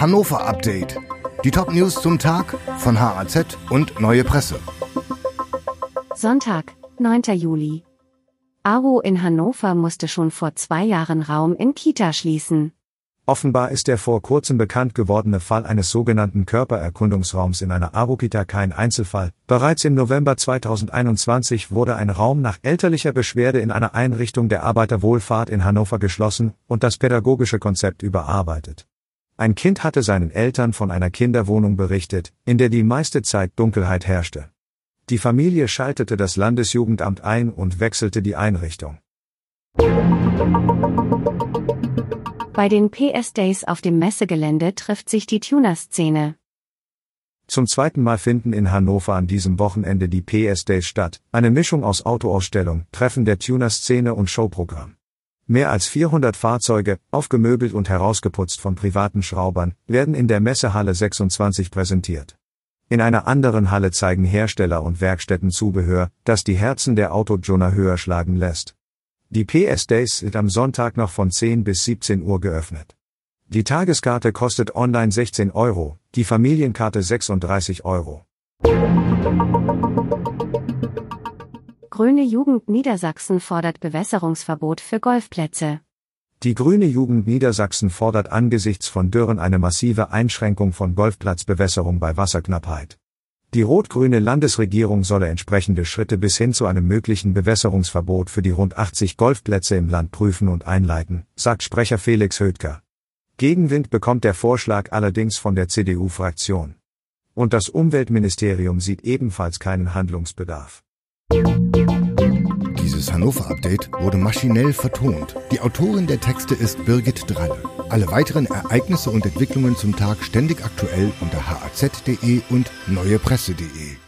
Hannover Update. Die Top-News zum Tag von HAZ und Neue Presse. Sonntag, 9. Juli. AWO in Hannover musste schon vor zwei Jahren Raum in Kita schließen. Offenbar ist der vor kurzem bekannt gewordene Fall eines sogenannten Körpererkundungsraums in einer AWO-Kita kein Einzelfall. Bereits im November 2021 wurde ein Raum nach elterlicher Beschwerde in einer Einrichtung der Arbeiterwohlfahrt in Hannover geschlossen und das pädagogische Konzept überarbeitet. Ein Kind hatte seinen Eltern von einer Kinderwohnung berichtet, in der die meiste Zeit Dunkelheit herrschte. Die Familie schaltete das Landesjugendamt ein und wechselte die Einrichtung. Bei den PS Days auf dem Messegelände trifft sich die Tuner-Szene. Zum zweiten Mal finden in Hannover an diesem Wochenende die PS Days statt, eine Mischung aus Autoausstellung, Treffen der Tuner-Szene und Showprogramm. Mehr als 400 Fahrzeuge, aufgemöbelt und herausgeputzt von privaten Schraubern, werden in der Messehalle 26 präsentiert. In einer anderen Halle zeigen Hersteller und Werkstätten Zubehör, das die Herzen der Autojoner höher schlagen lässt. Die PS Days sind am Sonntag noch von 10 bis 17 Uhr geöffnet. Die Tageskarte kostet online 16 Euro, die Familienkarte 36 Euro. Grüne Jugend Niedersachsen fordert Bewässerungsverbot für Golfplätze. Die Grüne Jugend Niedersachsen fordert angesichts von Dürren eine massive Einschränkung von Golfplatzbewässerung bei Wasserknappheit. Die rot-grüne Landesregierung solle entsprechende Schritte bis hin zu einem möglichen Bewässerungsverbot für die rund 80 Golfplätze im Land prüfen und einleiten, sagt Sprecher Felix Hödker. Gegenwind bekommt der Vorschlag allerdings von der CDU-Fraktion. Und das Umweltministerium sieht ebenfalls keinen Handlungsbedarf. Dieses Hannover-Update wurde maschinell vertont. Die Autorin der Texte ist Birgit Dralle. Alle weiteren Ereignisse und Entwicklungen zum Tag ständig aktuell unter haz.de und neuepresse.de.